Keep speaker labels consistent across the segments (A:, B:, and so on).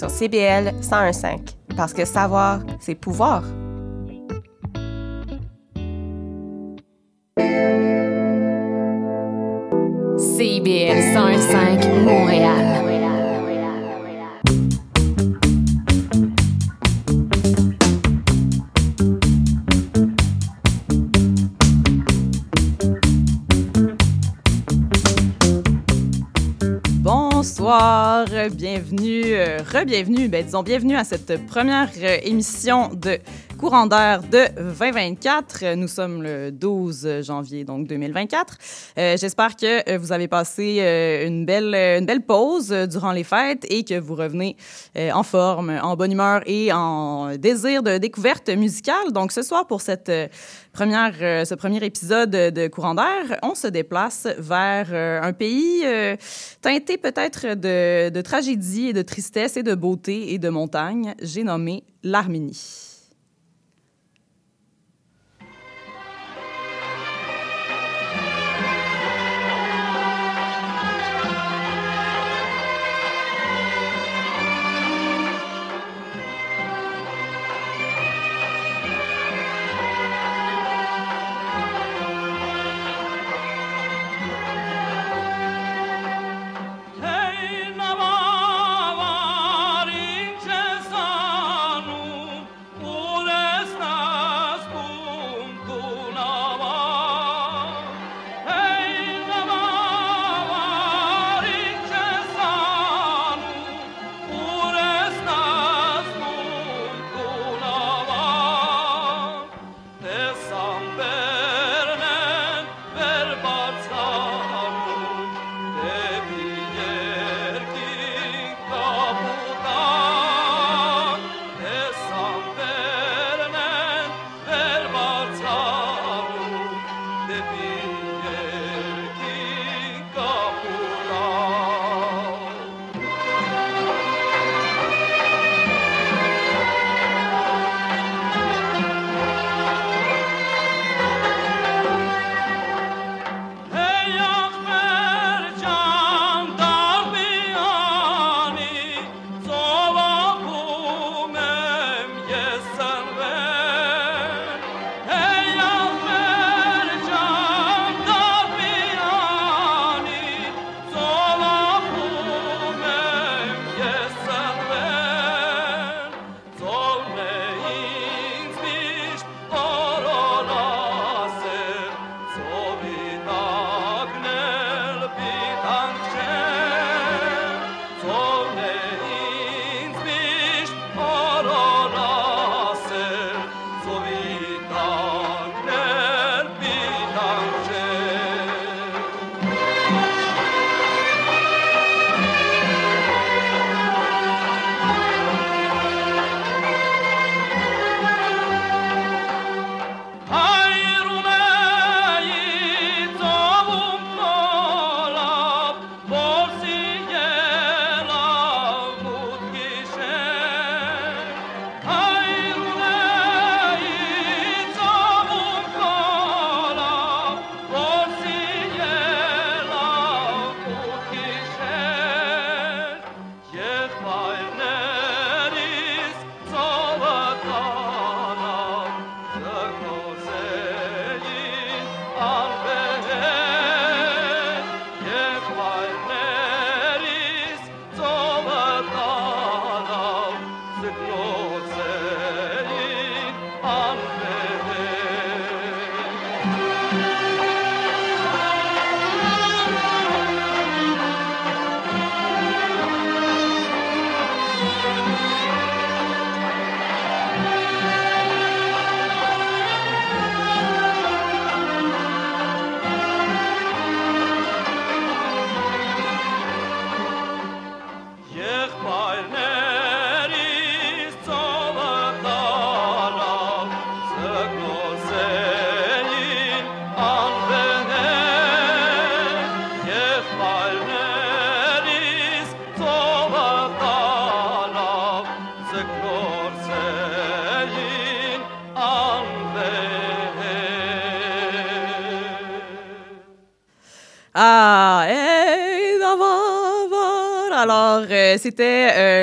A: sur CBL 101.5. Parce que savoir, c'est pouvoir.
B: CBL 101.5 Montréal.
C: Bienvenue, euh, re-bienvenue, ben, disons bienvenue à cette première euh, émission de Courant d'air de 2024. Nous sommes le 12 janvier, donc 2024. Euh, J'espère que euh, vous avez passé euh, une, belle, une belle pause durant les fêtes et que vous revenez en forme, en bonne humeur et en désir de découverte musicale. Donc ce soir, pour cette première, ce premier épisode de Courant d'air, on se déplace vers un pays teinté peut-être de, de tragédie et de tristesse et de beauté et de montagne. J'ai nommé l'Arménie.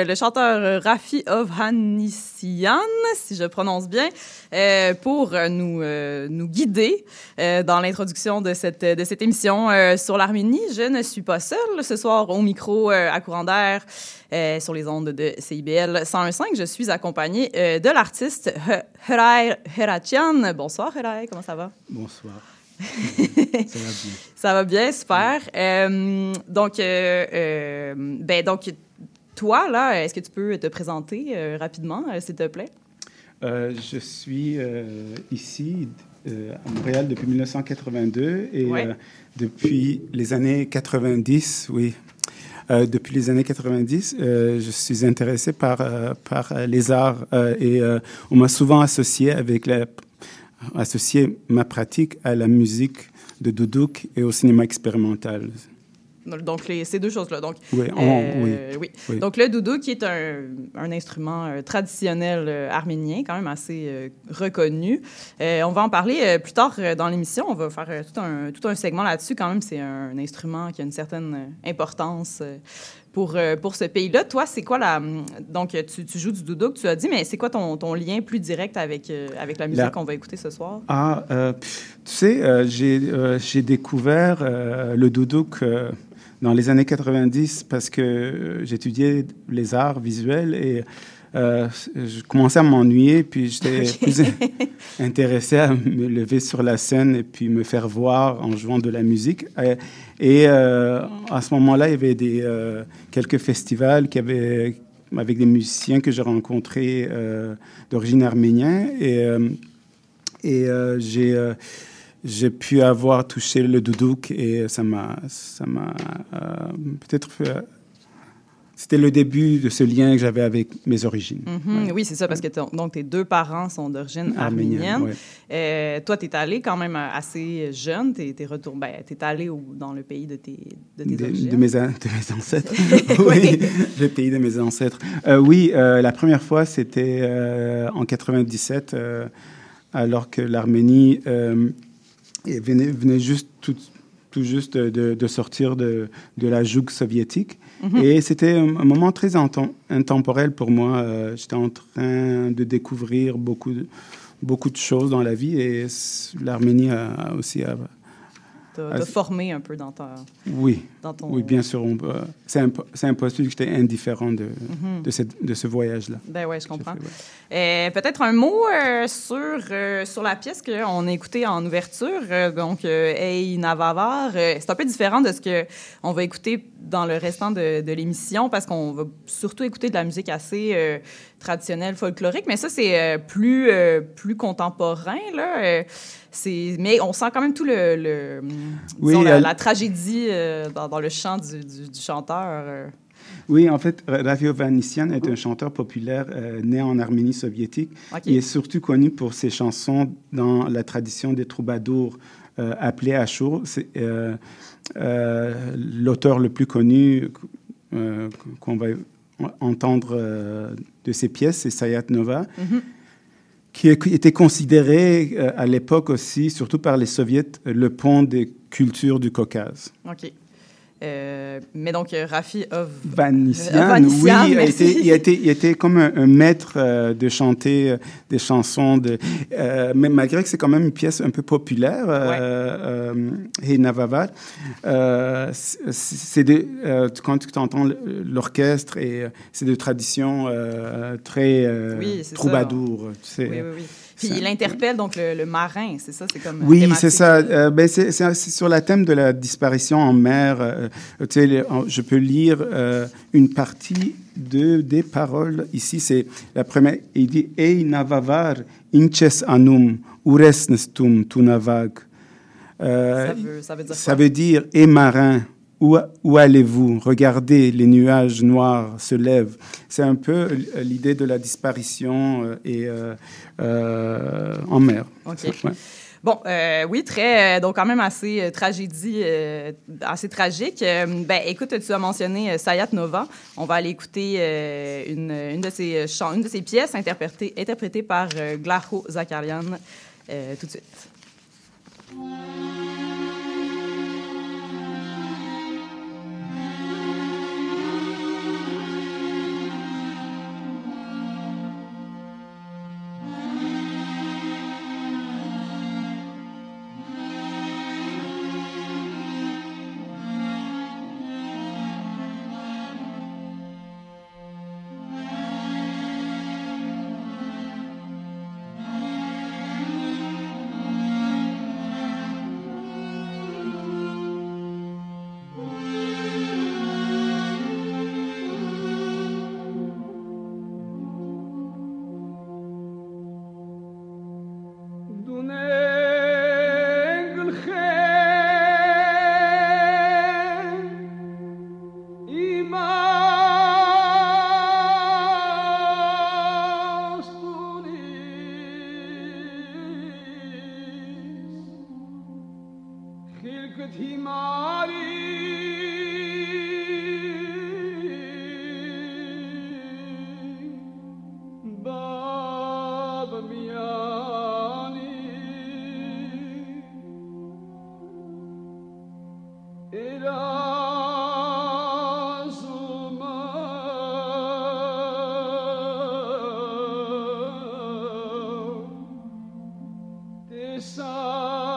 D: Le chanteur Rafi Ovhanissian, si je prononce bien, euh, pour euh, nous, euh, nous guider euh, dans l'introduction de cette, de cette émission euh, sur l'Arménie. Je ne suis pas seule ce soir au micro euh, à courant d'air euh, sur les ondes de CIBL 101.5. Je suis accompagnée euh, de l'artiste He- Heray Herachian. Bonsoir, Heray, comment ça va?
E: Bonsoir. Ça va bien.
D: Ça va bien, super. Euh, donc, euh, euh, ben donc, toi, là, est-ce que tu peux te présenter euh, rapidement, euh, s'il te plaît?
E: Euh, je suis ici à Montréal depuis 1982 et
D: Ouais.
E: depuis les années 90, oui. Depuis les années 90, euh, je suis intéressé par, par les arts et on m'a souvent associé avec la, associé ma pratique à la musique de doudouk et au cinéma expérimental.
D: Donc, les, ces deux choses-là. Donc,
E: Oui, on-
D: euh,
E: oui.
D: oui.
E: oui.
D: Donc, le doudou, qui est un, un instrument euh, traditionnel euh, arménien, quand même assez euh, reconnu. On va en parler plus tard dans l'émission. On va faire tout, un, tout un segment là-dessus. Quand même, c'est un, instrument qui a une certaine importance pour, pour ce pays-là. Toi, c'est quoi la... Donc, euh, tu, tu joues du doudou, tu as dit, mais c'est quoi ton, ton lien plus direct avec, avec la musique
E: La-
D: qu'on va écouter ce soir?
E: Ah, tu sais, j'ai découvert le doudouk dans les années 90 parce que euh, j'étudiais les arts visuels et euh, je commençais à m'ennuyer, puis j'étais plus intéressé à me lever sur la scène et puis me faire voir en jouant de la musique. Et, et, euh, à ce moment-là, il y avait des, euh, quelques festivals qui avaient, avec des musiciens que j'ai rencontrés d'origine arménienne. Et, et j'ai j'ai pu avoir touché le doudouk et ça m'a ça m'a euh, peut-être fait c'était le début de ce lien que j'avais avec mes origines.
D: Mhm, Oui, c'est ça, parce que ton- donc, tes deux parents sont d'origine arménienne.
E: ouais.
D: Euh, toi, tu es allé quand même assez jeune. Tu es, retourné, ben, t'es allé au- dans le pays de tes, de tes
E: De,
D: origines?
E: de mes, an- de mes ancêtres.
D: Oui.
E: le pays de mes ancêtres. Euh, oui, euh, la première fois, c'était euh, en 97, euh, alors que l'Arménie euh, et venait, venait juste tout, tout juste de, de sortir de, de la joug soviétique. Et c'était un, un moment très intemporel pour moi. Euh, J'étais en train de découvrir beaucoup de, beaucoup de choses dans la vie et l'Arménie aussi... a-
D: T'as
E: c'est-
D: formé un peu dans, ta,
E: oui,
D: dans ton...
E: oui, bien sûr. C'est impo- c'est impossible que j'étais indifférent de,
D: Mhm.
E: de, cette- de ce voyage-là.
D: Ben ouais, je comprends.
E: Ouais.
D: Euh, Peut-être un mot euh, sur, euh, sur la pièce qu'on a écoutée en ouverture. Euh, donc, Hey Navavar, c'est un peu différent de ce qu'on va écouter dans le restant de, de l'émission parce qu'on va surtout écouter de la musique assez traditionnelle, folklorique. Mais ça, c'est euh, plus, euh, plus contemporain. Là. Euh, mais on sent quand même tout le, le-
E: Oui,
D: disons, la, tragédie dans, dans le chant du, du- du chanteur.
E: Oui, en fait, Ravi Ovanessian est un chanteur populaire euh, né en Arménie soviétique. Il est surtout connu pour ses chansons dans la tradition des troubadours euh, appelés Achour. C'est euh, l'auteur le plus connu qu'on va entendre euh, de ses pièces, c'est Sayat Nova,
D: Mhm.
E: qui était considéré euh, à l'époque aussi, surtout par les soviets, le pont des cultures du Caucase.
D: OK. Euh, mais donc, euh, Rafi Ov...
E: Vanessian,
D: Euh, Vanessian,
E: oui, il a
D: merci.
E: été, il a été, il a été comme un, un maître euh, de chanter euh, des chansons. De, mais malgré que c'est quand même une pièce un peu populaire, euh, Hey Navavat, c'est quand tu entends l'orchestre, et c'est de tradition très troubadour.
D: oui. Puis il interpelle donc le, le marin, c'est ça? C'est comme.
E: Oui,
D: thématique.
E: c'est ça. Euh, ben, c'est sur le thème de la disparition en mer. euh, tu sais, les- je peux lire euh, une partie de, des paroles. Ici, c'est la première. Il dit Ei navavar inches anum uresnestum tunavag. Euh,
D: Ça veut, dire
E: ça veut dire Et marin, où, où allez-vous? Regardez, les nuages noirs se lèvent. C'est un peu euh, l'idée de la disparition euh, et, euh, en mer.
D: OK.
E: Ouais.
D: Bon, euh, oui, très, euh, donc quand même assez euh, tragédie, assez tragique. Ben, écoute, tu as mentionné Sayat Nova. On va aller écouter une, une, de ses chants, une de ses pièces interprétée, interprétée par Glaho Zakarian tout de suite.
F: love.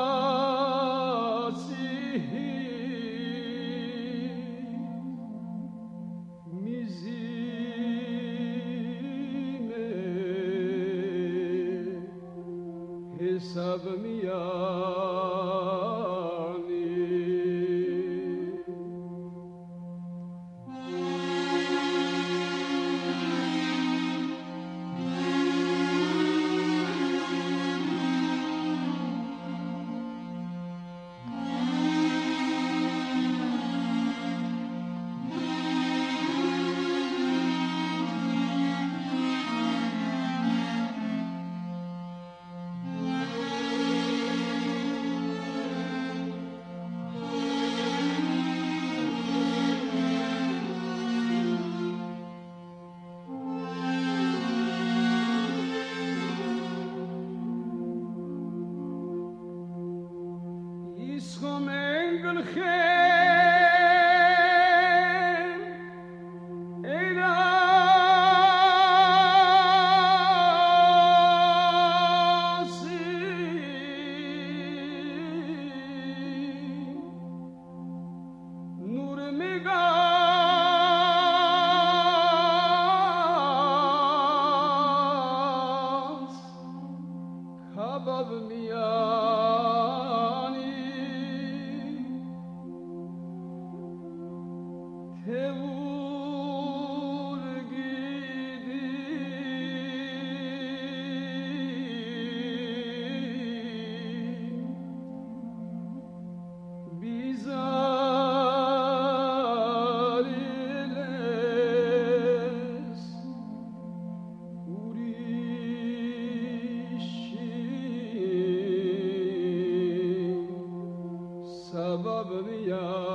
F: Maria.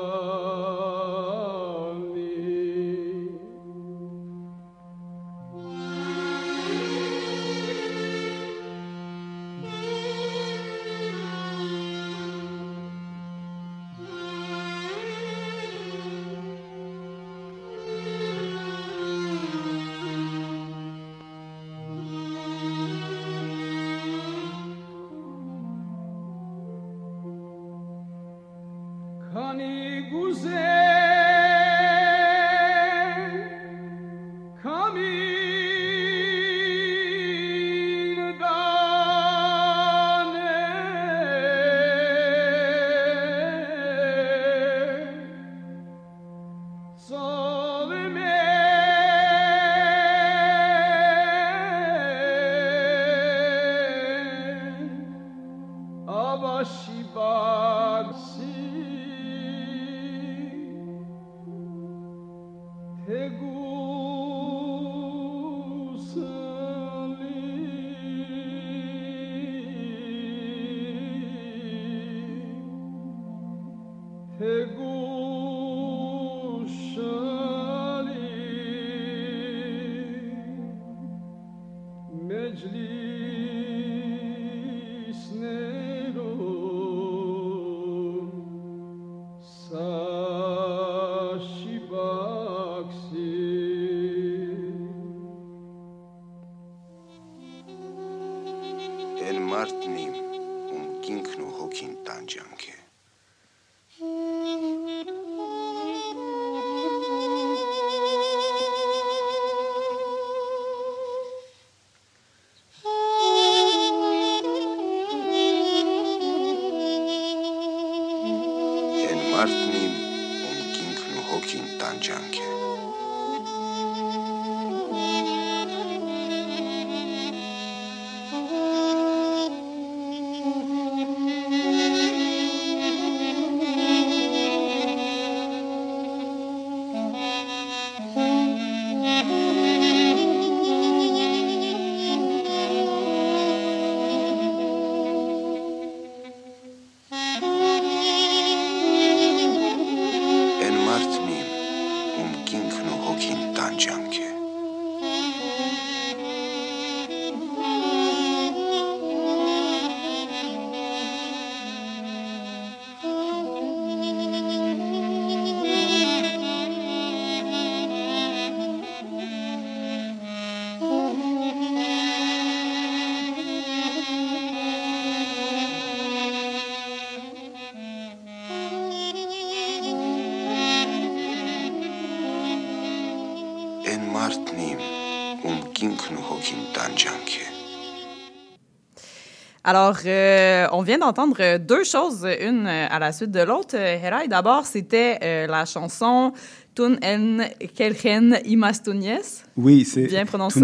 D: Alors, euh, on vient d'entendre deux choses, une à la suite de l'autre. Heray, d'abord, c'était euh, la chanson Tun en Kelchen Imastunies.
E: Oui, c'est
D: Bien prononcé.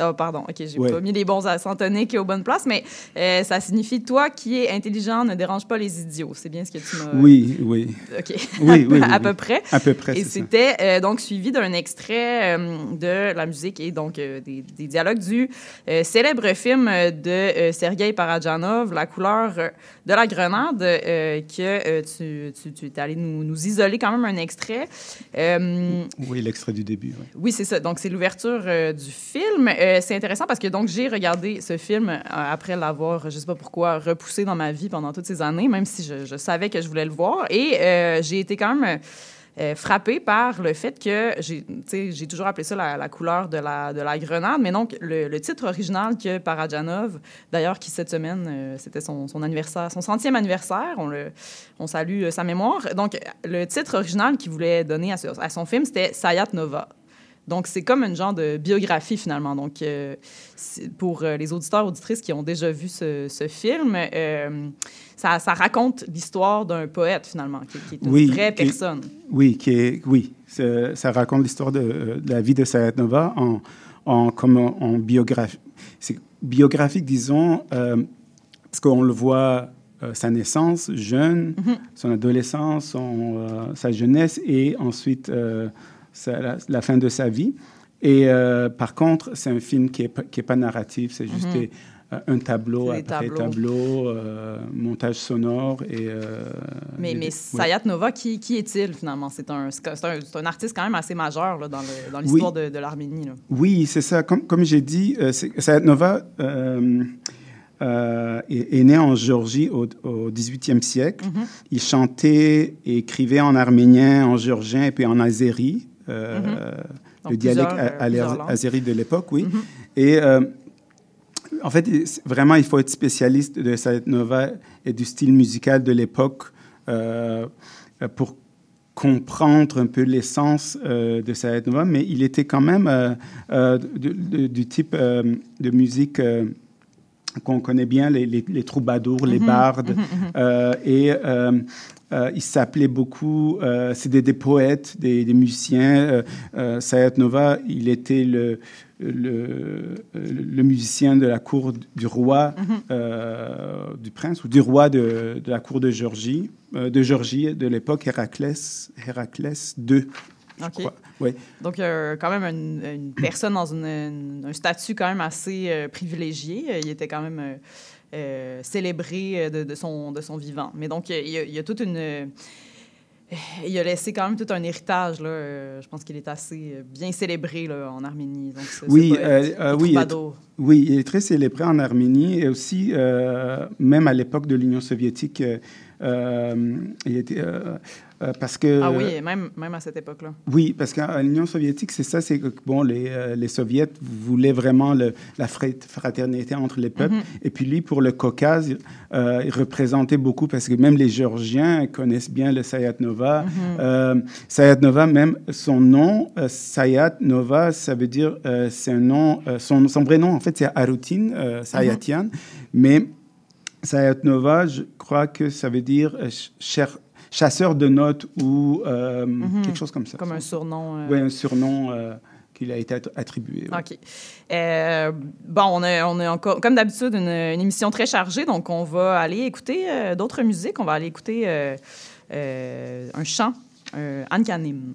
D: Oh, pardon, ok, j'ai
E: Ouais.
D: pas mis les bons accents toniques aux bonnes places, mais euh, ça signifie toi qui es intelligent ne dérange pas les idiots. C'est bien ce que tu m'as.
E: Oui, oui,
D: Ok.
E: Oui, oui,
D: à peu près.
E: à peu près.
D: Et c'était euh, donc suivi d'un extrait euh, de la musique et donc euh, des, des dialogues du euh, célèbre film euh, de euh, Sergei Parajanov, La couleur euh, de la grenade, euh, que euh, tu, tu, tu es allé nous, nous isoler quand même un extrait. Euh,
E: Oui, l'extrait du début. Oui.
D: c'est ça. Donc, c'est l'ouverture euh, du film. Euh, c'est intéressant parce que donc j'ai regardé ce film euh, après l'avoir, je sais pas pourquoi, repoussé dans ma vie pendant toutes ces années, même si je, je savais que je voulais le voir. Et j'ai été quand même euh, frappée par le fait que j'ai toujours appelé ça la, couleur de la, de la grenade. Mais donc, le, titre original que Parajanov, d'ailleurs, qui cette semaine, euh, c'était son, anniversaire, son centième anniversaire, on, salue euh, sa mémoire. Donc, le titre original qu'il voulait donner à son film, c'était Sayat Nova. Donc, c'est comme une genre de biographie, finalement. Donc, euh, pour euh, les auditeurs, auditrices qui ont déjà vu ce, ce film, euh, ça, ça raconte l'histoire d'un poète, finalement, qui, qui est une
E: Oui,
D: vraie
E: qui-
D: personne.
E: Oui, qui est, oui, ça raconte l'histoire de, de la vie de Sayat Nova en, en, comme en, en biographie. C'est biographique, disons, parce qu'on le voit euh, sa naissance, jeune,
D: Mhm.
E: son adolescence, son, euh, sa jeunesse et ensuite euh, la, la fin de sa vie. Et euh, par contre, c'est un film qui n'est pas, qui est pas narratif, c'est juste
D: Mhm.
E: des- euh, un tableau après
D: tableaux.
E: tableau, euh, montage sonore et... euh,
D: Mais, mais. Sayat Nova, qui, qui est-il, finalement? C'est un, c'est un, c'est un artiste quand même assez majeur là, dans l'histoire de, de l'Arménie.
E: Oui, c'est ça. Comme, comme j'ai dit, Sayat Nova est, est né en Géorgie au, au 18e siècle.
D: Mhm.
E: Il chantait et écrivait en arménien, en géorgien et puis en azéri, euh,
D: Mhm.
E: Le dialecte
D: euh,
E: azéri de l'époque, oui.
D: Mhm.
E: Et euh, en fait, vraiment, il faut être spécialiste de Sayat Nova et du style musical de l'époque euh, pour comprendre un peu l'essence euh, de Sayat Nova, mais il était quand même euh, euh, de- de- du type de musique qu'on connaît bien, les, les- les troubadours, les
D: Mhm,
E: bardes,
D: mhm, mhm.
E: euh, et euh, euh, il s'appelait beaucoup, euh, c'était des poètes, des, des musiciens. Euh, Sayat Nova, il était le, le, le musicien de la cour du roi, du prince ou du roi de, de la cour de Géorgie, de Géorgie de l'époque, Héraclès, Héraclès II.
D: OK.
E: Ouais.
D: Donc, euh, quand même une, une personne dans une- une- un statut quand même assez euh, privilégié. Euh, Il était quand même euh, célébré de, de son, de son vivant. Mais donc, il y a, il y a toute une... il a laissé quand même tout un héritage. Là. Euh, je pense qu'il est assez bien célébré là, en Arménie. Donc,
E: Oui, euh, euh, oui. Oui, il est très célébré en Arménie et aussi, même à l'époque de l'Union soviétique, il était, euh, euh, parce que...
D: Ah oui, même, même à cette époque-là.
E: Oui, parce qu'à l'Union soviétique, c'est ça, c'est que bon, les, euh, les soviets voulaient vraiment le- la fra- fraternité entre les peuples.
D: Mhm.
E: Et puis lui, pour le Caucase, euh, il représentait beaucoup, parce que même les Géorgiens connaissent bien le Sayat Nova.
D: Mhm.
E: Euh, Sayat Nova, même son nom, euh, Sayat Nova, ça veut dire, euh, c'est un nom, euh, son, son vrai nom, en fait, c'est Arutin euh, Sayatian.
D: Mhm.
E: Mais Sayat Nova, je crois que ça veut dire euh, cher- chasseur de notes ou euh, quelque chose comme ça.
D: Mhm. Comme un surnom. euh,
E: Oui, un surnom euh, qui lui a été att- attribué. ouais.
D: OK. Euh, bon, on a, on a encore, comme d'habitude, une, une émission très chargée, donc on va aller écouter euh, d'autres musiques. On va aller écouter euh, un chant, euh, Ankanim.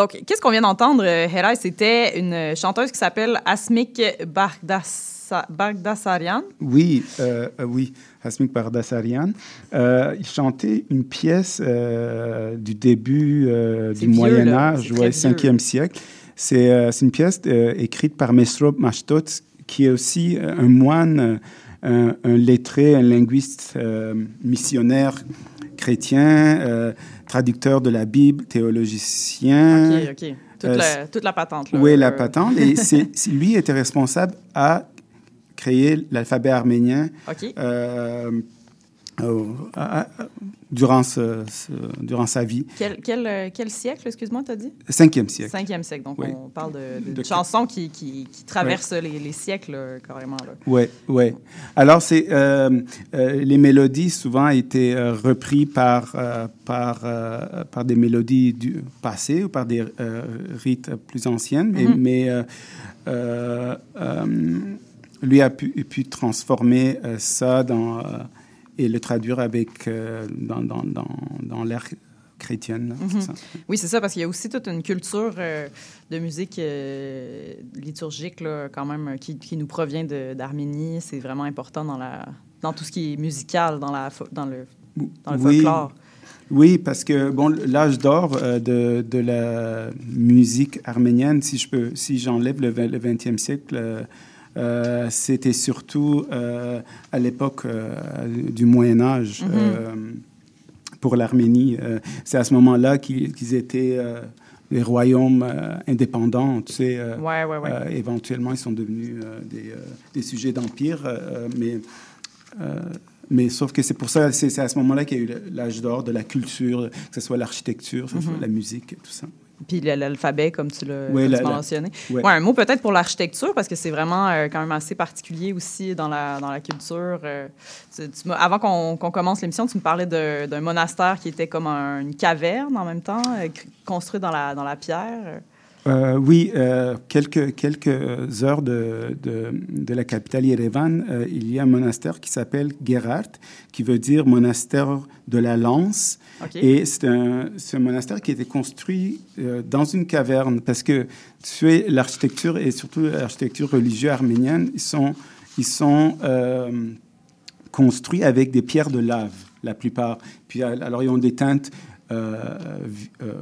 D: Donc, qu'est-ce qu'on vient d'entendre, euh, Hera? C'était une chanteuse qui s'appelle Asmik Bagdassa- Bagdasarian.
E: Oui, euh, oui, Hasmik Bardasarian. Euh, il chantait une pièce euh, du début du
D: vieux,
E: Moyen
D: là.
E: Âge,
D: C'est très
E: ouais,
D: vieux.
E: 5e siècle. C'est une pièce écrite par Mesrop Mashtot, qui est aussi un moine, un, un lettré, un linguiste euh, missionnaire chrétien, euh, traducteur de la Bible, théologicien.
D: OK, OK. Toute,
E: Euh,
D: la, toute la patente. Là.
E: Oui, la patente. Et lui était responsable à créer l'alphabet arménien
D: OK.
E: euh, euh, à- à- durant, ce- ce- durant sa vie.
D: Quel, quel, euh, quel siècle, excuse-moi, t'as dit?
E: Cinquième siècle.
D: Cinquième siècle. Donc,
E: Oui.
D: on parle de, de,
E: De-
D: chansons qui, qui, qui traversent les, les siècles, là, carrément.
E: Oui, oui. Alors, c'est, euh, euh, les mélodies souvent étaient euh, reprises par, euh, par, euh, par des mélodies du passé ou par des euh, rites plus anciennes, mais,
D: Mhm.
E: mais euh, euh, euh, lui a pu, pu transformer euh, ça dans, euh, et le traduire avec, euh, dans, dans, dans, dans l'ère chrétienne.
D: Mhm.
E: ça.
D: Oui, c'est ça, parce qu'il y a aussi toute une culture euh, de musique euh, liturgique, là, quand même, qui, qui nous provient d'Arménie. C'est vraiment important dans, la, dans tout ce qui est musical, dans, la, dans le, dans le folklore.
E: Oui, parce que bon, l'âge d'or euh, de, de la musique arménienne, si je peux, si j'enlève le, le 20e siècle, euh, c'était surtout euh, à l'époque euh, du Moyen Âge
D: Mhm.
E: pour l'Arménie. C'est à ce moment-là qu'ils étaient des royaumes indépendants. Tu sais,
D: Ouais, ouais, ouais.
E: éventuellement, ils sont devenus des, des sujets d'empire, mais, mais sauf que c'est pour ça, c'est à ce moment-là qu'il y a eu l'âge d'or de la culture, que ce soit l'architecture,
D: Mhm.
E: la musique, tout ça.
D: Puis l'alphabet, comme tu l'as mentionné.
E: ouais.
D: Ouais, un mot peut-être pour l'architecture, parce que c'est vraiment euh, quand même assez particulier aussi dans la, dans la culture. euh, tu- tu m'as- avant qu'on qu'on commence l'émission, tu me parlais d'un monastère qui était comme un- une caverne en même temps, euh, construit dans la, dans la pierre.
E: Euh, oui, euh, quelques, quelques heures de, de, de la capitale Yerevan, euh, il y a un monastère qui s'appelle Gerard, qui veut dire monastère de la lance. Et c'est un, un monastère qui a été construit dans une caverne parce que tu sais, l'architecture et surtout l'architecture religieuse arménienne, ils sont, ils sont construits avec des pierres de lave, la plupart. Puis alors, ils ont des teintes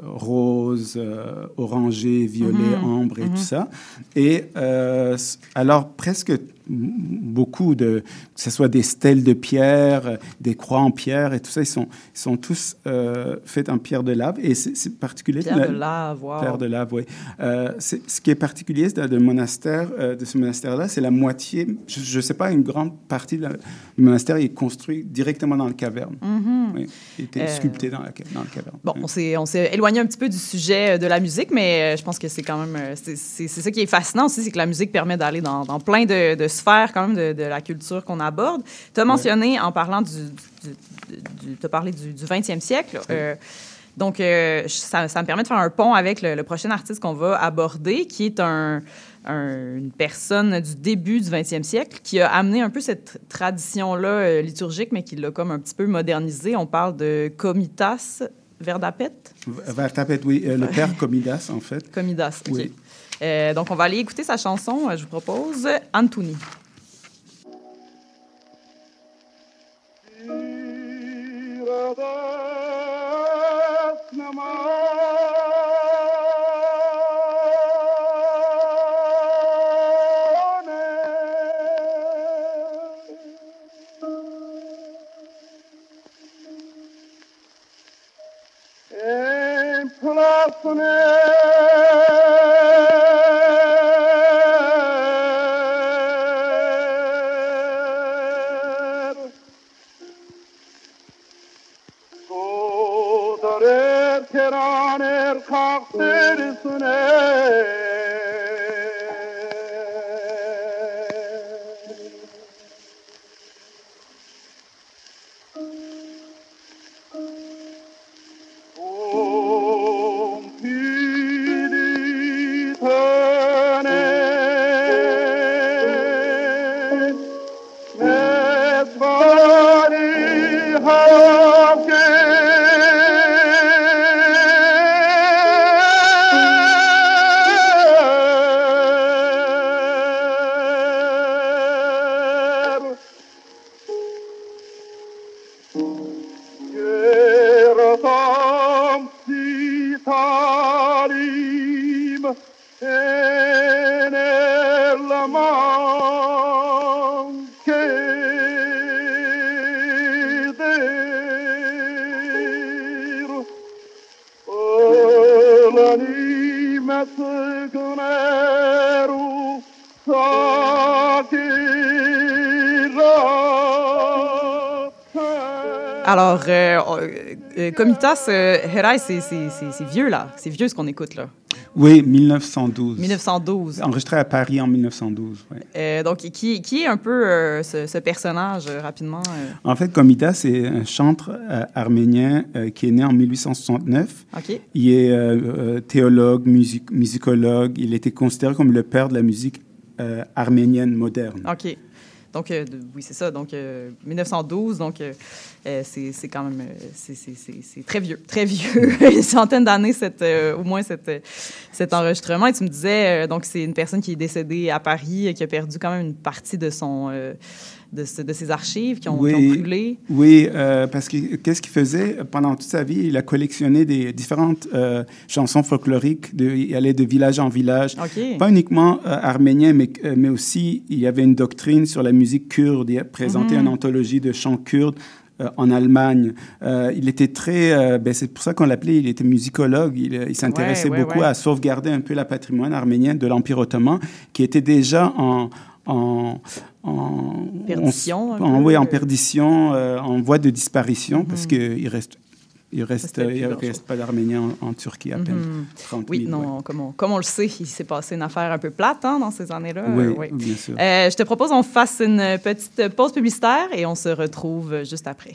E: rose, euh, orangé, violet,
D: Mhm.
E: ambre et
D: Mhm.
E: tout ça. Et euh, alors, presque beaucoup de, que ce soit des stèles de pierre, euh, des croix en pierre et tout ça, ils sont, ils sont tous euh, faits en pierre de lave. Et c'est particulier.
D: Pierre de lave, wow.
E: Pierre de lave, oui. Euh, c'est- ce qui est particulier de, de monastère, euh, de ce monastère-là, c'est la moitié, je ne sais pas, une grande partie du monastère est construit directement dans la caverne.
D: Mhm.
E: Oui, il était sculpté dans la, dans la caverne.
D: Bon,
E: Oui.
D: on s'est, on s'est éloigné un petit peu du sujet de la musique, mais je pense que c'est quand même. C'est, ça qui est fascinant aussi, c'est que la musique permet d'aller dans, dans plein de, de sphères, quand même, de, de la culture qu'on aborde. Tu as mentionné, en parlant du. du, as parlé du, du 20e siècle. euh, donc, euh, ça, ça me permet de faire un pont avec le, le prochain artiste qu'on va aborder, qui est un, un- une personne du début du 20e siècle qui a amené un peu cette tradition-là euh, liturgique, mais qui l'a comme un petit peu modernisée. On parle de Comitas Verdapet?
E: Vers tapette, oui, euh, le père Comidas, en fait.
D: Comidas, OK.
E: Oui.
D: Euh, donc, on va aller écouter sa chanson. Euh, Je vous propose Anthony. Euh, Comitas, euh, Herai, c'est- vieux, là. C'est vieux ce qu'on écoute, là.
E: Oui, 1912.
D: 1912.
E: Enregistré à Paris en 1912. ouais.
D: Euh, donc, qui, qui est un peu euh, ce, ce personnage, euh, rapidement?
E: En fait, Komita, c'est un chantre arménien qui est né en 1869.
D: OK.
E: Il est théologue, music- musicologue. Il était considéré comme le père de la musique arménienne moderne.
D: OK. Donc, euh, oui, c'est ça. Donc, euh, 1912, donc euh, euh, c'est c'est quand même... euh, c'est- c'est- c'est c'est très vieux, très vieux. Une centaine d'années, cette, euh, au moins, cette, euh, cet enregistrement. Et tu me disais, euh, donc, c'est une personne qui est décédée à Paris et qui a perdu quand même une partie de son... de, ce- de ses archives qui ont, qui ont
E: Oui.
D: brûlé?
E: Oui, euh, parce que qu'est-ce qu'il faisait? Pendant toute sa vie? Il a collectionné des différentes euh, chansons folkloriques. De, il allait de village en village. Pas uniquement euh, arménien, mais, mais aussi il y avait une doctrine sur la musique kurde. Il a présenté
D: Mhm.
E: une anthologie de chants kurdes euh, en Allemagne. Euh, il était très, euh, ben, c'est pour ça qu'on l'appelait, il était musicologue. Il, il s'intéressait
D: Ouais, ouais,
E: beaucoup
D: ouais.
E: à sauvegarder un peu la patrimoine arménien de l'Empire ottoman, qui était déjà en en, en
D: Perdition,
E: en, oui, en perdition, euh, en voie de disparition, parce
D: Mhm.
E: qu'il reste il reste, il reste pas d'Arméniens en, en Turquie à peine.
D: Mhm.
E: 30 000,
D: Oui,
E: ouais.
D: non, comme, on, comme on le sait, il s'est passé une affaire un peu plate hein, dans ces années-là.
E: Oui,
D: Euh, oui.
E: bien sûr.
D: Euh, je te propose qu'on fasse une petite pause publicitaire et on se retrouve juste après.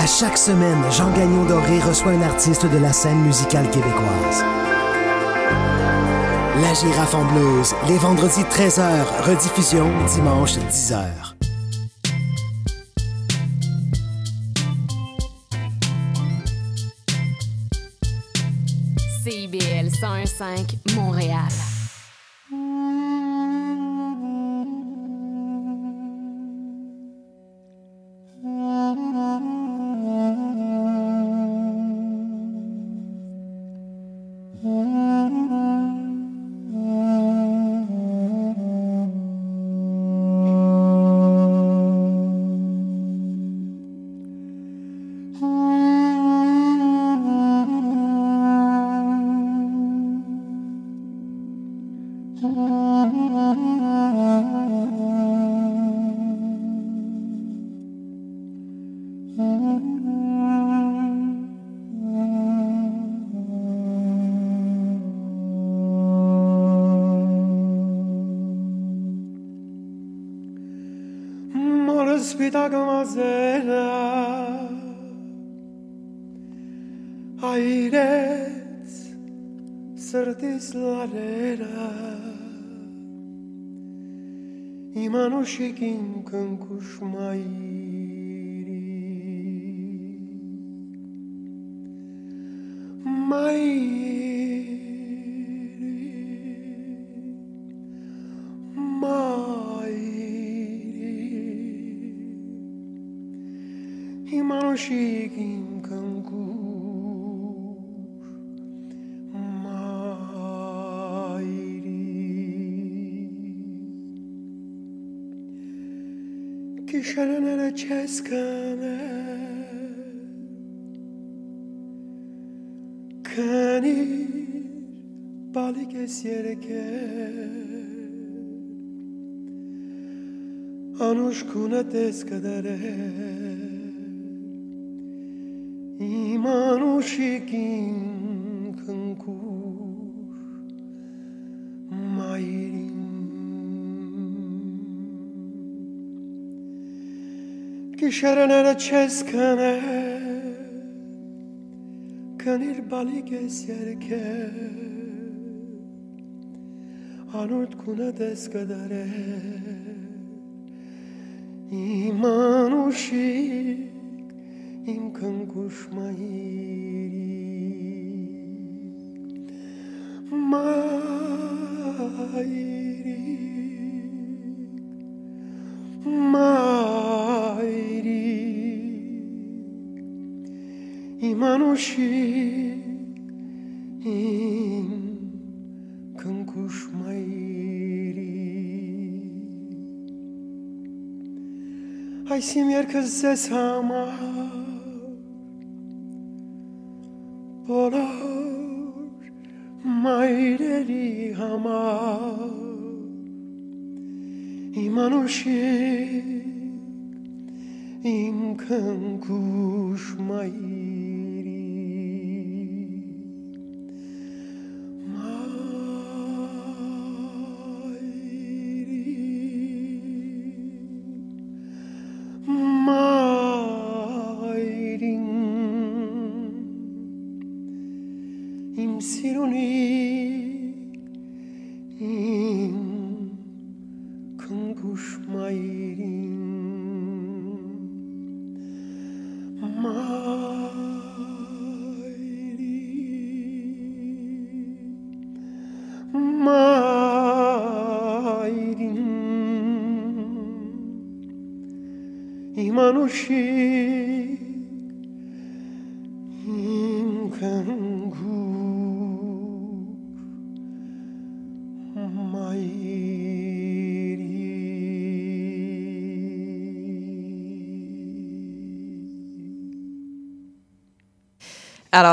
G: À chaque semaine, Jean Gagnon Doré reçoit un artiste de la scène musicale québécoise. La girafe en bleuse, les vendredis 13h, rediffusion dimanche 10h.
B: CIBL 101.5 Montréal.
H: islarera Imanoshekin kankushmairi Mairi quisiera che a ciascuna tesca darei imanu shikin kankur mairin kisharanara cheskane kanir balige serker ανότκουνα τες καταρέ. Иман ушик, им канкушмаирик, маирик, маирик, иман ушик. այս իմ երկը զես համար բոլոր մայրերի համար իմ անուշիկ իմ քնքուշ մայր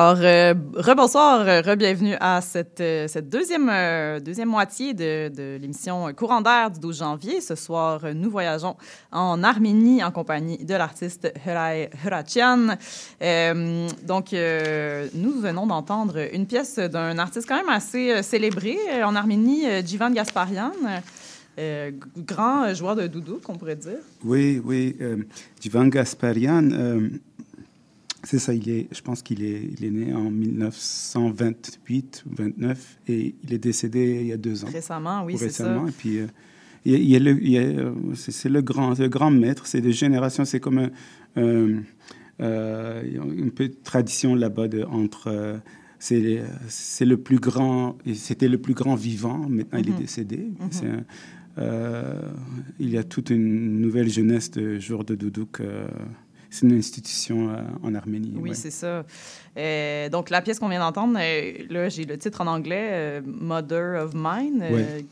D: Alors, euh, rebonsoir, euh, re-bienvenue à cette, euh, deuxième, moitié de, l'émission Courant d'air du 12 janvier. Ce soir, nous voyageons en Arménie en compagnie de l'artiste Huray Hurachian. Euh, donc, nous venons d'entendre une pièce d'un artiste quand même assez célébré en Arménie, Jivan Gasparian. grand joueur de doudou, qu'on pourrait dire.
E: Oui, oui. Euh, Gasparian, c'est ça, il est, je pense qu'il est, il est né en 1928 ou 29 et il est décédé il y a deux ans.
D: Récemment, oui,
E: Ou
D: c'est
E: récemment.
D: ça.
E: Et puis, euh, il y a- le- il euh, c'est le grand, le grand maître, c'est des générations, c'est comme un, euh, euh, une petite tradition là-bas de, entre. euh, c'est c'est le plus grand, c'était le plus grand vivant, maintenant il est décédé.
D: Mhm.
E: C'est un- euh, il y a toute une nouvelle jeunesse de joueurs de doudouk. C'est une institution euh, en Arménie.
D: Oui,
E: ouais.
D: c'est ça. Euh, donc, la pièce qu'on vient d'entendre, euh, là, j'ai le titre en anglais, Mother of Mine.
E: Ouais.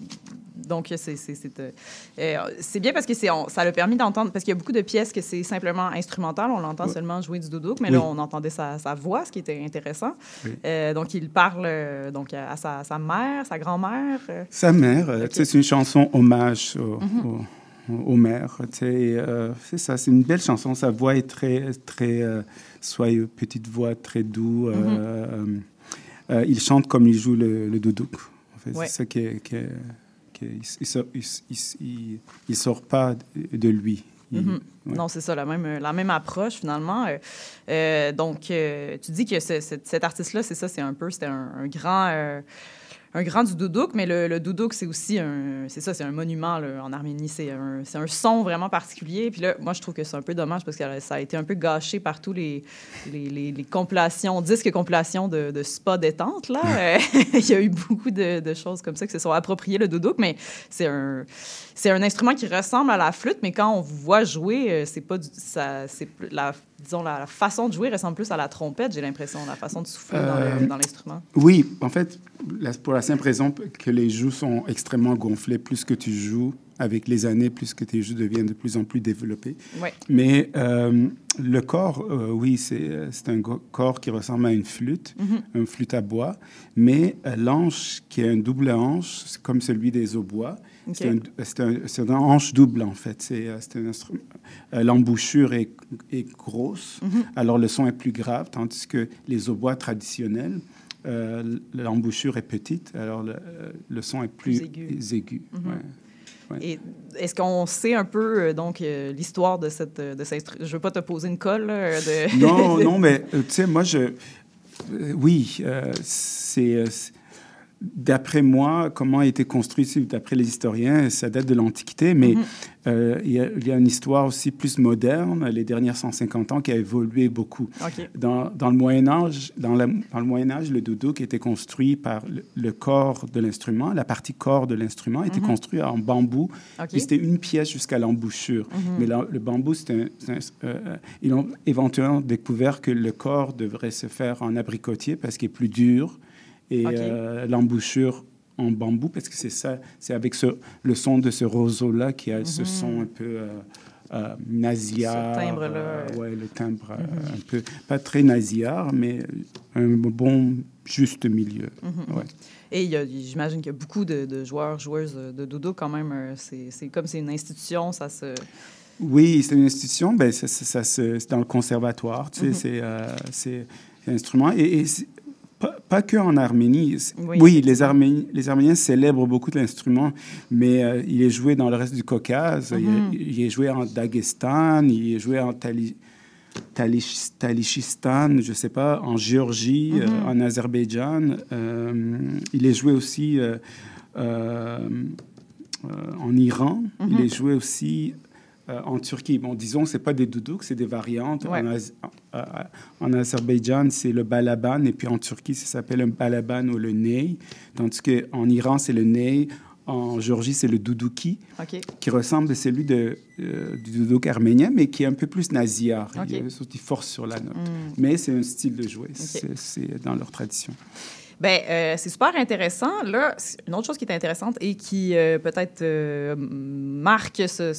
D: Donc, c'est c'est- bien parce que c'est, on- ça l'a permis d'entendre, parce qu'il y a beaucoup de pièces que c'est simplement instrumental, on l'entend
E: Ouais.
D: seulement jouer du doudouk, mais
E: Oui.
D: là, on entendait sa, sa voix, ce qui était intéressant.
E: Oui.
D: Donc, il parle donc, à sa, sa mère, sa grand-mère.
E: Sa mère, c'est une chanson hommage au,
D: Mhm.
E: au- au maire. euh, c'est ça, c'est une belle chanson. Sa voix est très, très euh, soyeuse, petite voix, très doux.
D: Mhm.
E: euh, euh, il chante comme il joue le, le doudouk. En fait,
D: Ouais.
E: C'est ça qui est... qui est- qui est- il, sort, il, il- il- il sort pas de lui.
D: Mhm.
E: ouais.
D: Non, c'est ça, la même, la même approche finalement. Euh, euh, donc, euh, tu dis que ce- ce- cet artiste-là, c'est ça, c'est un peu, c'était un, un grand, euh, un grand du doudouk, mais le, le doudouk, c'est aussi un, c'est ça, c'est un monument là, en Arménie. C'est un, c'est un son vraiment particulier. Puis là, moi, je trouve que c'est un peu dommage parce que ça a été un peu gâché par tous les, les, les, les compilations, disques compilations de, de spa détente. Là, il y a eu beaucoup de, de choses comme ça qui se sont appropriées le doudouk, mais c'est un, c'est un instrument qui ressemble à la flûte, mais quand on vous voit jouer, euh, c'est pas du, ça, c'est la, disons la, la façon de jouer ressemble plus à la trompette, j'ai l'impression, la façon de souffler dans
E: Euh,
D: dans l'instrument.
E: Oui, en fait, la- pour la simple raison que les joues sont extrêmement gonflées. Plus que tu joues, avec les années, plus que tes jeux deviennent de plus en plus développés. Mais euh, le corps, euh, oui, c'est euh, un corps qui ressemble à une flûte,
D: Mhm.
E: une flûte à bois. Mais euh, l'anche, qui est un double hanche, c'est comme celui des hautbois.
D: Ok.
E: C'est un, un, un hanche double, en fait. C'est c'est un instrument. L'embouchure est, est grosse,
D: Mhm.
E: alors le son est plus grave, tandis que les hautbois traditionnels, l'embouchure est petite, alors le, le son est plus,
D: Plus aigu.
E: aigu.
D: Mhm.
E: ouais. Ouais.
D: Est-ce qu'on sait un peu euh, donc euh, l'histoire de cette euh, de cet instru- Je veux pas te poser une colle là, de.
E: Non, non, mais tu sais, moi, je. oui, euh, c'est. D'après moi, comment a été construit, c'est- d'après les historiens, ça date de l'Antiquité, mais
D: Mhm.
E: euh, il y, a- il y a une histoire aussi plus moderne, les dernières 150 ans, qui a évolué beaucoup. Dans, dans le Moyen Âge, dans, la- dans le Moyen Âge, le doudouk était construit par le, le corps de l'instrument, la partie corps de l'instrument était
D: Mhm.
E: construite en bambou. C'était une pièce jusqu'à l'embouchure.
D: Mhm.
E: Mais la- le bambou, un- euh, ils ont éventuellement découvert que le corps devrait se faire en abricotier parce qu'il est plus dur et euh, l'embouchure en bambou parce que c'est ça, c'est avec ce, le son de ce roseau-là qui a ce
D: Mhm.
E: son un peu euh, euh, nasillard.
D: Ce timbre-là,
E: euh,
D: ouais.
E: ouais, le timbre euh,
D: Mhm.
E: un peu, pas très nasillard, mais un bon juste milieu.
D: Mhm.
E: Ouais.
D: Et j'imagine qu'il y a beaucoup de, de joueurs, joueuses de dodo quand même. euh, C'est comme c'est une institution, ça se.
E: Oui, c'est une institution. Ben, ça, ça- c'est dans le conservatoire. Tu sais,
D: Mhm.
E: c'est, euh, instrument. Et, pas, pas que en Arménie.
D: Oui,
E: Oui, les, Arméniens, les Arméniens célèbrent beaucoup de l'instrument, mais euh, il est joué dans le reste du Caucase. Il,
D: Mhm.
E: est, il est joué en Daghestan, il est joué en Tali, Talish- Talichistan, je sais pas, en Géorgie,
D: Mhm.
E: euh, en Azerbaïdjan. Euh, il est joué aussi en Iran.
D: Mhm.
E: Il est joué aussi euh, en Turquie. Bon, disons, c'est pas des doudouks, c'est des variantes.
D: Ouais.
E: En, Az- en- en Azerbaïdjan, c'est le balaban, et puis en Turquie, ça s'appelle un balaban ou le ney. Tandis qu'en Iran, c'est le ney. En Géorgie, c'est le doudouki, qui ressemble à celui de, euh, du doudouk arménien, mais qui est un peu plus nasillard.
D: Ok.
E: Il y a une sorte de force sur la note.
D: Mm.
E: Mais c'est un style de jouer. C'est dans leur tradition.
D: Ben, euh, c'est super intéressant. Là, une autre chose qui est intéressante et qui euh, peut-être euh, marque ce,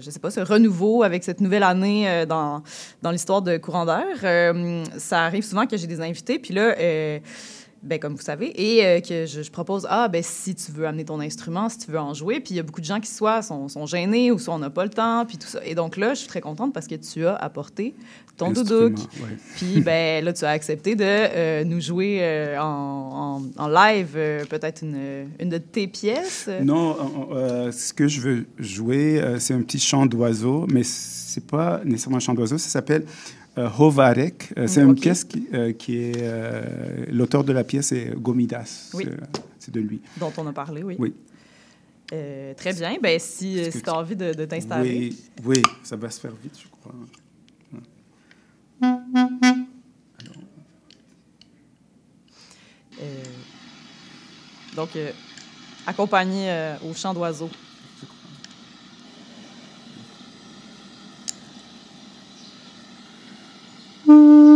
D: je sais pas, ce renouveau avec cette nouvelle année dans, dans l'histoire de Courant d'air. ça arrive souvent que j'ai des invités, puis là, ben, comme vous savez, et euh, que je, je propose, ah, ben, si tu veux amener ton instrument, si tu veux en jouer, puis il y a beaucoup de gens qui soit sont, sont gênés ou soit on n'a pas le temps, puis tout ça. Et donc là, je suis très contente parce que tu as apporté ton doudouk.
E: ouais.
D: Puis ben là, tu as accepté de euh, nous jouer euh, en, en- en live peut-être une, une de tes pièces.
E: Non, ce que je veux jouer, c'est un petit chant d'oiseau, mais c'est pas nécessairement un chant d'oiseau, ça s'appelle Hovarek. Euh, c'est une pièce qui, euh, qui est... euh, L'auteur de la pièce est Gomidas.
D: Oui.
E: C'est- de lui.
D: Dont on a parlé, oui.
E: Oui.
D: Euh, très bien. Ben, si, si tu as envie de, de t'installer.
E: Oui, oui, ça va se faire vite, je crois.
D: Euh, donc, euh, accompagné euh, au chant d'oiseau.
H: Mm-hmm.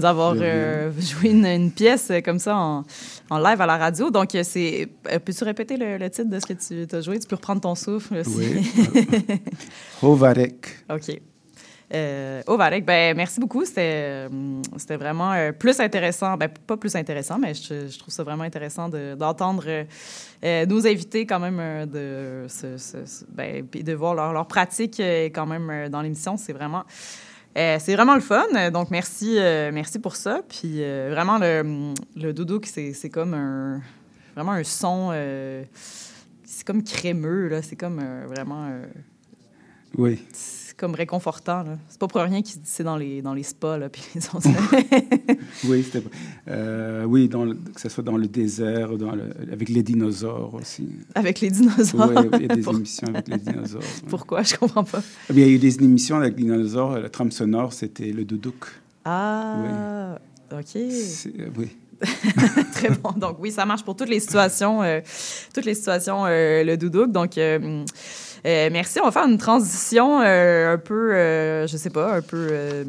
D: Nous avoir euh, joué une, une pièce comme ça en, en live à la radio. Donc, euh, c'est. euh, Peux-tu répéter le, le titre de ce que tu as joué? Tu peux reprendre ton souffle aussi.
E: Oui. Hovarek.
D: OK. Euh, Ovarek, ben merci beaucoup. C'était, euh, c'était vraiment euh, plus intéressant. Ben, pas plus intéressant, mais je, je trouve ça vraiment intéressant de- d'entendre euh, nos invités quand même de, ce- ce- ce- ben, de voir leur, leur pratique quand même dans l'émission. C'est vraiment, euh, c'est vraiment le fun. Donc merci, euh, merci pour ça. Puis euh, vraiment le, le doudou, c'est, comme un, vraiment un son. c'est comme crémeux là. C'est comme vraiment.
E: Oui.
D: Comme réconfortant. C'est pas pour rien qu'ils c'est dans les, dans les spas. Là, puis ils ont ça.
E: Oui, c'était- euh, oui dans le- que ce soit dans le désert, dans le- avec les dinosaures aussi.
D: Avec les dinosaures.
E: Oui, il y a des
D: Pour-
E: émissions avec les dinosaures.
D: Pourquoi? Je comprends pas.
E: Eh bien, il y a eu des émissions avec les dinosaures. La trame sonore, c'était le doudouk.
D: Ah, OK.
E: C'est- euh, Oui.
D: Très bon. Donc, oui, ça marche pour toutes les situations, euh, toutes les situations, euh, le doudouk. Donc, euh, merci. On va faire une transition euh, un peu, euh, je sais pas, un peu euh,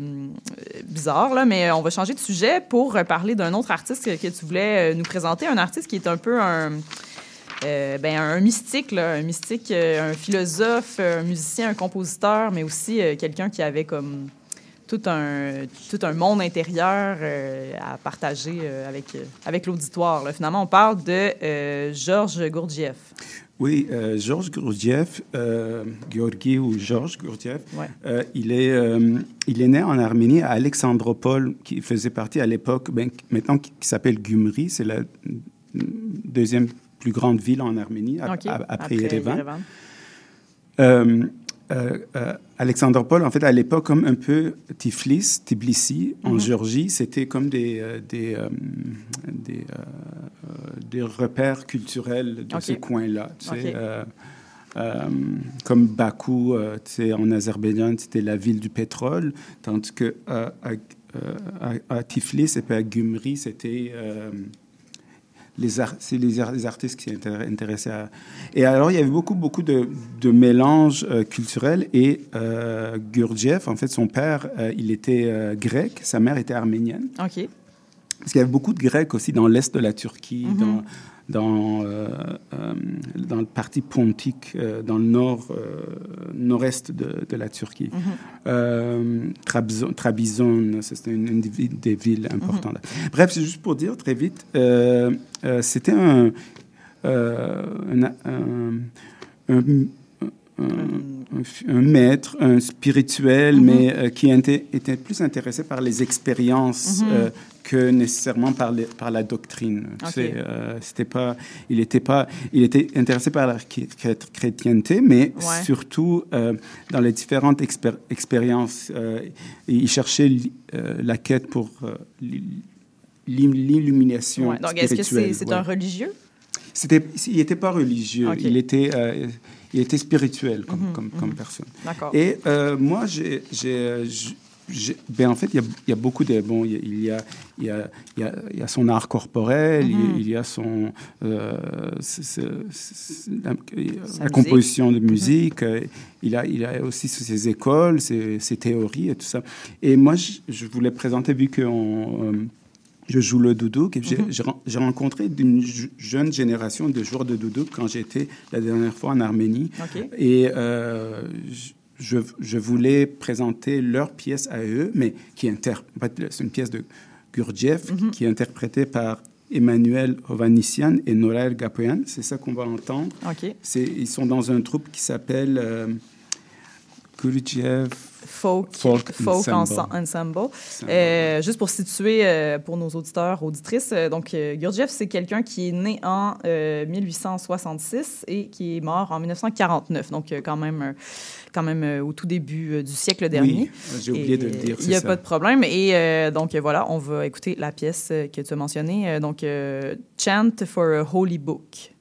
D: bizarre, mais on va changer de sujet pour parler d'un autre artiste que, tu voulais nous présenter. Un artiste qui est un peu un. euh, ben, un mystique, un mystique, un philosophe, un musicien, un compositeur, mais aussi quelqu'un qui avait comme tout un, tout un monde intérieur à partager avec, avec l'auditoire. Finalement, on parle de Georges Gurdjieff.
E: Oui, euh, Georges Gurdjieff, euh, Georgi ou Georges Gurdjieff,
D: Ouais.
E: euh, il, est, euh, il est né en Arménie, à Alexandropol, qui faisait partie à l'époque, ben, maintenant qui, qui s'appelle Gumri, c'est la deuxième plus grande ville en Arménie, après, Yerevan. Alexandropol, en fait, à l'époque, comme un peu Tiflis, Tbilissi, en
D: Mhm.
E: Géorgie, c'était comme des, des, des, des repères culturels de
D: Ok.
E: ce coin-là. tu sais, euh, euh, comme Bakou, euh, en Azerbaïdjan, c'était la ville du pétrole, tandis que euh, à, à- à Tiflis et puis à Gumri, c'était les, artistes qui intéressés à... Et alors, il y avait beaucoup, beaucoup de, de mélanges euh, culturels. Et euh, Gurdjieff, en fait, son père, euh, il était grec, sa mère était arménienne.
D: OK.
E: Parce qu'il y avait beaucoup de Grecs aussi dans l'est de la Turquie,
D: Mhm.
E: dans, dans, euh, euh, dans le parti pontique, euh, dans le nord, euh, nord-est de, de la Turquie.
D: Mhm.
E: Trabzon, Trabzon, c'était une, une des villes- villes importantes. Bref, c'est juste pour dire très vite, c'était un, un, un- maître, un spirituel,
D: Mhm.
E: mais qui était, était plus intéressé par les expériences
D: Mhm.
E: Que nécessairement par, les- par la doctrine. Euh, c'était pas, il était pas, il était intéressé par la chré- chré- chrétienté, mais
D: Ouais.
E: surtout euh, dans les différentes expér- expériences. euh, il cherchait la quête pour l'illumination
D: Ouais. Donc, est-ce que c'est
E: ouais.
D: un religieux?
E: Il n'était pas religieux, il, était, il était spirituel comme, comme, comme personne.
D: D'accord.
E: Et moi, j'ai, ben, en fait, il y a, il y a beaucoup de... Bon, il y a, il y a, il y a, il y son art corporel, il y a-
D: Mhm.
E: il y a son... euh, la, composition de musique, euh, il, a, il a aussi ses écoles, ses, ses théories et tout ça. Et moi, je, je voulais présenter, vu que euh, je joue le doudouk, et j'ai,
D: Mhm.
E: j'ai ren- j'ai rencontré une je- jeune génération de joueurs de doudouk quand j'étais la dernière fois en Arménie. Et euh, je, je voulais présenter leur pièce à eux, mais qui c'est une pièce de Gurdjieff
D: Mhm.
E: qui est interprétée par Emmanuel Hovhannissian et Noël Gapoyan. C'est ça qu'on va entendre. Ils sont dans un troupe qui s'appelle euh, Gurdjieff
D: Folk,
E: Folk
D: folk
E: Ensemble.
D: Euh, juste pour situer euh, pour nos auditeurs, auditrices, euh, donc Gurdjieff, c'est quelqu'un qui est né en euh, 1866 et qui est mort en 1949, donc quand même, quand même au tout début du siècle dernier.
E: Oui, j'ai oublié
D: Et,
E: de le dire.
D: Il n'y a
E: ça.
D: pas de problème. Et donc voilà, on va écouter la pièce que tu as mentionnée, donc Chant for a Holy Book.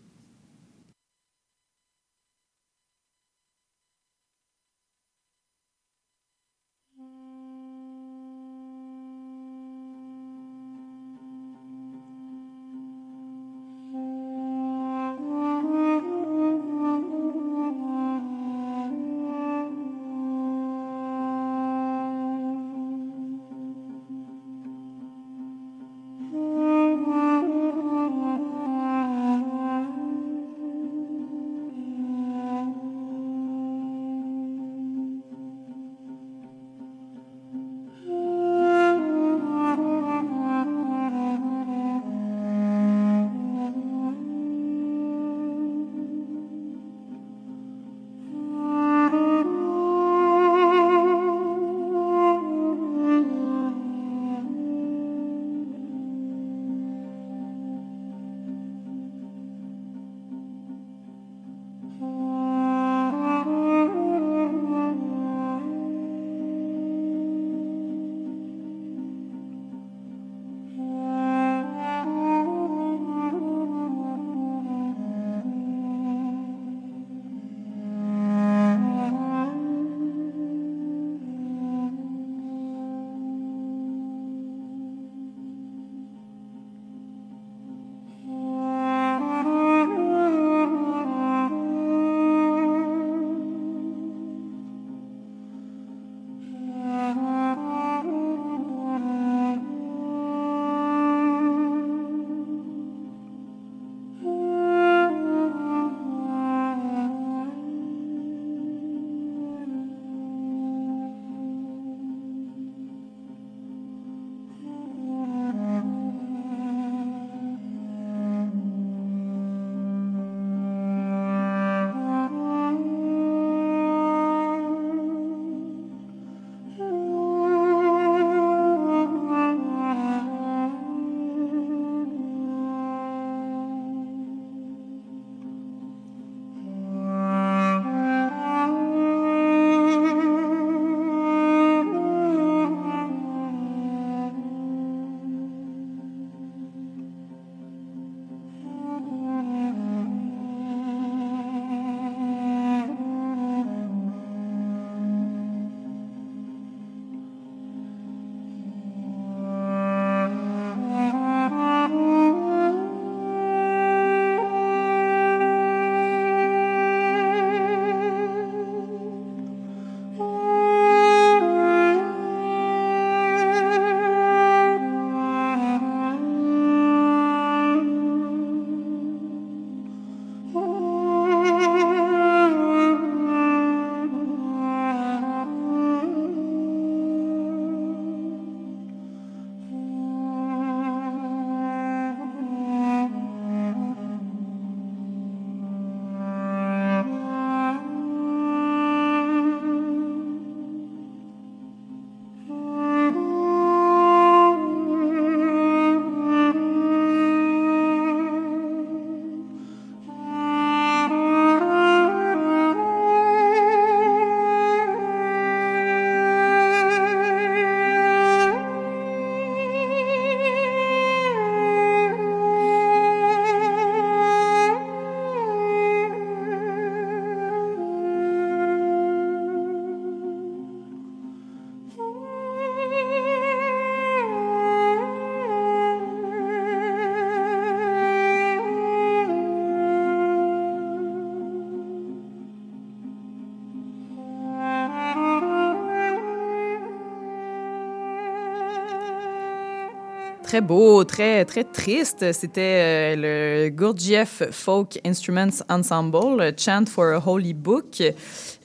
D: Très beau, très, très triste. C'était euh, le Gurdjieff Folk Instruments Ensemble, Chant for a Holy Book.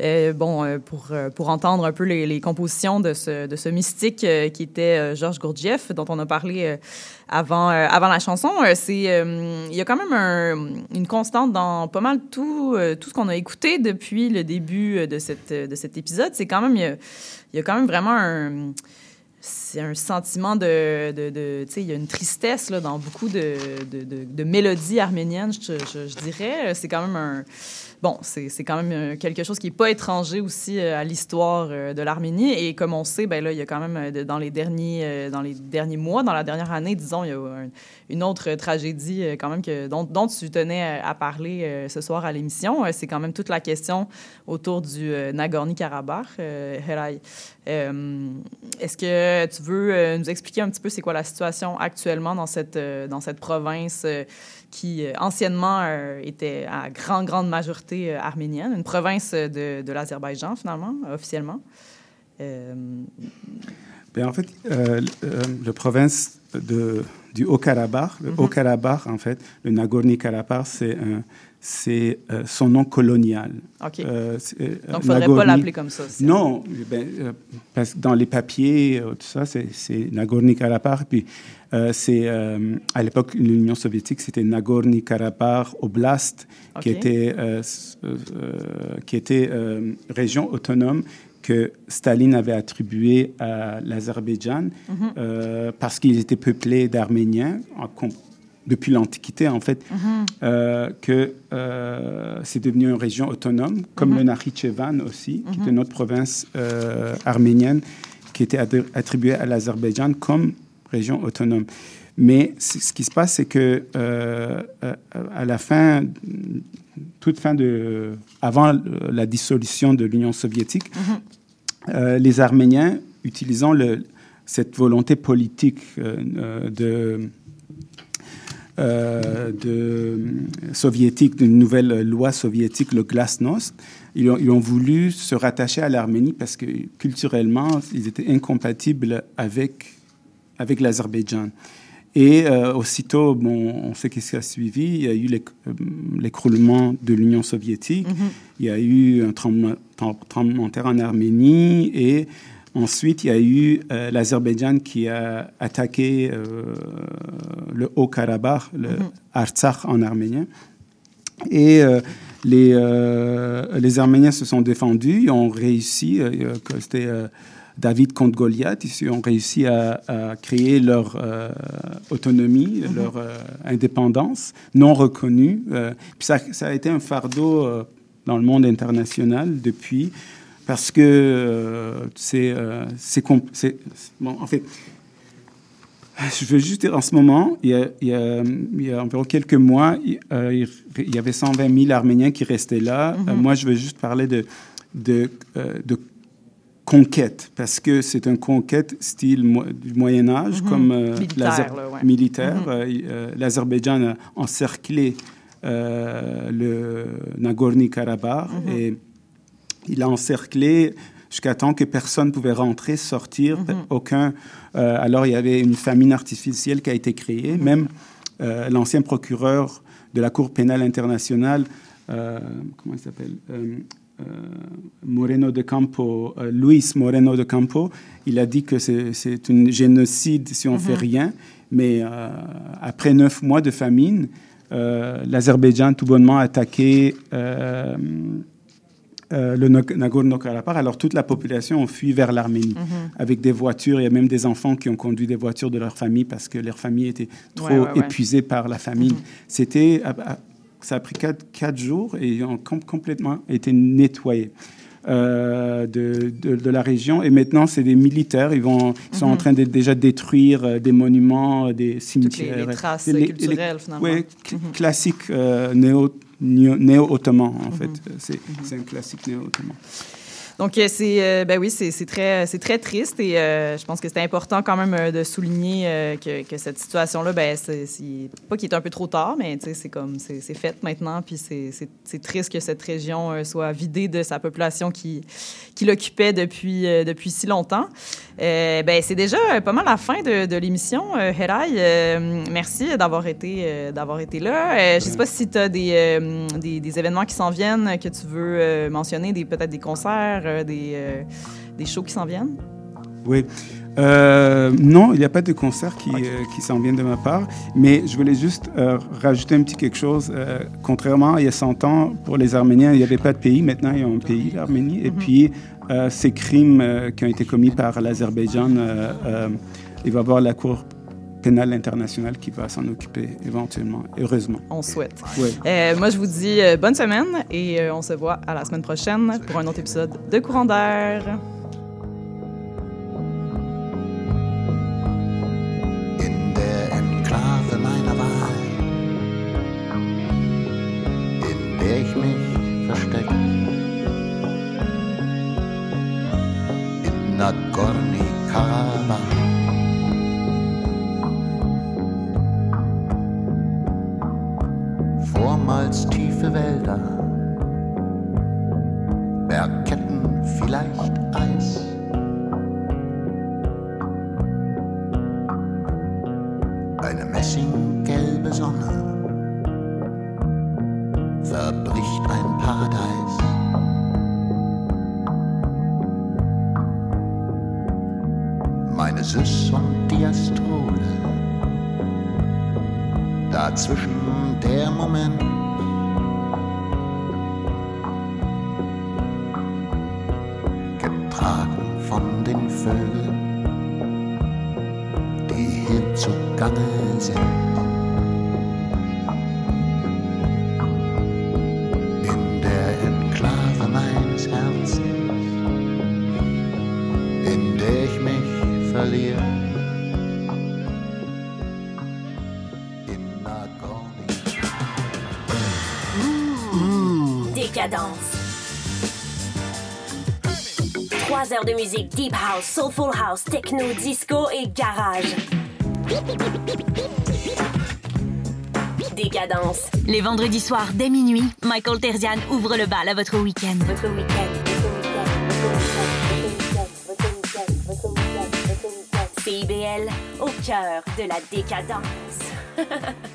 D: Euh, bon, euh, pour, euh, pour entendre un peu les, compositions de ce, de ce mystique euh, qui était euh, Georges Gurdjieff, dont on a parlé euh, avant, euh, avant la chanson. Euh, c'est, euh, il y a quand même un- une constante dans pas mal tout, euh, tout ce qu'on a écouté depuis le début euh, de, cette, de cet épisode. C'est quand même, il y a quand même vraiment un c'est un sentiment de, tu sais, il y a une tristesse là, dans beaucoup de, de, mélodies arméniennes, je, dirais. C'est quand même un, bon, c'est quand même euh, quelque chose qui n'est pas étranger aussi euh, à l'histoire euh, de l'Arménie. Et comme on sait, ben là, il y a quand même dans les derniers, dans les derniers mois, dans la dernière année, disons, il y a un- une autre tragédie quand même dont, dont tu tenais à, parler ce soir à l'émission. C'est quand même toute la question autour du Nagorno-Karabakh, Heray. Est-ce que tu veux euh, nous expliquer un petit peu c'est quoi la situation actuellement dans cette, euh, dans cette province euh, qui euh, anciennement était à grande, grande majorité arménienne, une province de, de l'Azerbaïdjan finalement, officiellement?
E: Ben, en fait, la province de, du Haut-Karabakh, le
D: Mhm.
E: Haut-Karabakh, en fait, le Nagorno-Karabakh, c'est un- c'est euh, son nom colonial.
D: OK.
E: Euh, euh,
D: Donc, il ne faudrait pas l'appeler comme ça.
E: Non, ben, parce que dans les papiers, tout ça, c'est Nagorno-Karabakh. Puis c'est à l'époque l'Union soviétique, c'était Nagorno-Karabakh Oblast, qui était qui était région autonome que Staline avait attribuée à l'Azerbaïdjan
D: Mhm.
E: parce qu'ils étaient peuplés d'Arméniens en depuis l'Antiquité, en fait,
D: Mhm.
E: euh, que euh, c'est devenu une région autonome, comme
D: Mhm.
E: le Nakhichevan aussi, qui
D: Mhm.
E: était notre province euh, arménienne, qui était attribuée à l'Azerbaïdjan comme région autonome. Mais ce qui se passe, c'est que à la fin, toute fin de, avant la dissolution de l'Union soviétique, les Arméniens, utilisant le, cette volonté politique de, de soviétique, d'une nouvelle loi soviétique, le glasnost, ils ont, ils ont voulu se rattacher à l'Arménie parce que culturellement, ils étaient incompatibles avec, avec l'Azerbaïdjan. Et euh, aussitôt, bon, on sait qu'est-ce qui a suivi. Il y a eu l'éc- euh, l'écroulement de l'Union soviétique.
D: Mhm.
E: Il y a eu un tremblement, trem- tremblement de terre en Arménie. Et ensuite, il y a eu euh, l'Azerbaïdjan qui a attaqué euh, le Haut-Karabakh, le
D: Mhm.
E: Artsakh en arménien. Et euh, les, les Arméniens se sont défendus, ils ont réussi, c'était David contre Goliath, ils ont réussi à, à créer leur autonomie,
D: Mhm.
E: leur indépendance non reconnue. Puis ça, ça a été un fardeau dans le monde international depuis, parce que euh, c'est euh, c'est compl- c'est- bon, en fait, je veux juste dire, en ce moment, il y a, il y a- il y a environ quelques mois, il, euh, il- y avait 120 000 Arméniens qui restaient là.
D: Mhm.
E: Moi, je veux juste parler de, de, de conquête, parce que c'est une conquête style mo- du Moyen Âge,
D: Mhm.
E: comme
D: Militaire,
E: l'Azer-
D: là, ouais.
E: militaire.
D: Mhm.
E: L'Azerbaïdjan a encerclé le Nagorno-Karabakh et il a encerclé jusqu'à temps que personne ne pouvait rentrer, sortir,
D: Mhm.
E: aucun. euh, alors il y avait une famine artificielle qui a été créée. Même euh, l'ancien procureur de la Cour pénale internationale, euh, comment il s'appelle Moreno de Campo, Luis Moreno de Campo, il a dit que c'est un génocide si on ne
D: Mhm.
E: fait rien. Mais après neuf mois de famine, l'Azerbaïdjan tout bonnement a attaqué euh, le Nag- Nagorno-Karabakh. Alors toute la population a fui vers l'Arménie
D: Mhm.
E: avec des voitures. Il y a même des enfants qui ont conduit des voitures de leur famille parce que leur famille était trop
D: Ouais, ouais, ouais.
E: épuisée par la famine.
D: Mhm.
E: C'était, ça a pris quatre, quatre jours et ils ont com- complètement été nettoyés. Euh, de, de, de la région et maintenant c'est des militaires ils vont ils sont
D: Mhm.
E: en train de déjà détruire euh, des monuments euh, des
D: Toutes les,
E: cimetières
D: les traces
E: Les- les-
D: culturelles, finalement.
E: oui,
D: Mhm.
E: classique euh, néo, néo- néo-ottoman, en
D: Mhm.
E: fait. C'est c'est un classique néo-ottoman.
D: Donc, euh, c'est, euh, ben oui, c'est très, très triste et euh, je pense que c'est important quand même de souligner que, que cette situation-là, ben, c'est, pas qu'il est un peu trop tard, mais c'est comme, c'est, fait maintenant, puis c'est, triste que cette région soit vidée de sa population qui, qui l'occupait depuis, depuis si longtemps. Ben, c'est déjà pas mal la fin de, de l'émission. Euh, merci d'avoir été, d'avoir été là. Je sais pas si tu as des, des, des événements qui s'en viennent que tu veux mentionner, des, peut-être des concerts, euh, des, euh, des shows qui s'en viennent?
E: Oui. Euh, non, il n'y a pas de concert qui, euh, qui s'en vient de ma part, mais je voulais juste euh, rajouter un petit quelque chose. Contrairement à il y a 100 ans, pour les Arméniens, il n'y avait pas de pays. Maintenant, il y a un pays, l'Arménie. Et puis, euh, ces crimes qui ont été commis par l'Azerbaïdjan, il va y avoir la Cour pénale internationale qui va s'en occuper éventuellement, heureusement.
D: On souhaite. Euh, moi, je vous dis euh, bonne semaine et euh, on se voit à la semaine prochaine pour un autre épisode de Courant d'air.
F: Und Diastole, dazwischen der Moment. Getragen von den Vögeln die hier zugange sind.
I: Décadence. Trois heures de musique deep house, soulful house, techno, disco et garage. Décadence.
J: Les vendredis soirs, dès minuit, Michael Terzian ouvre le bal à votre week-end.
I: Votre week-end. CIBL, au cœur de la décadence.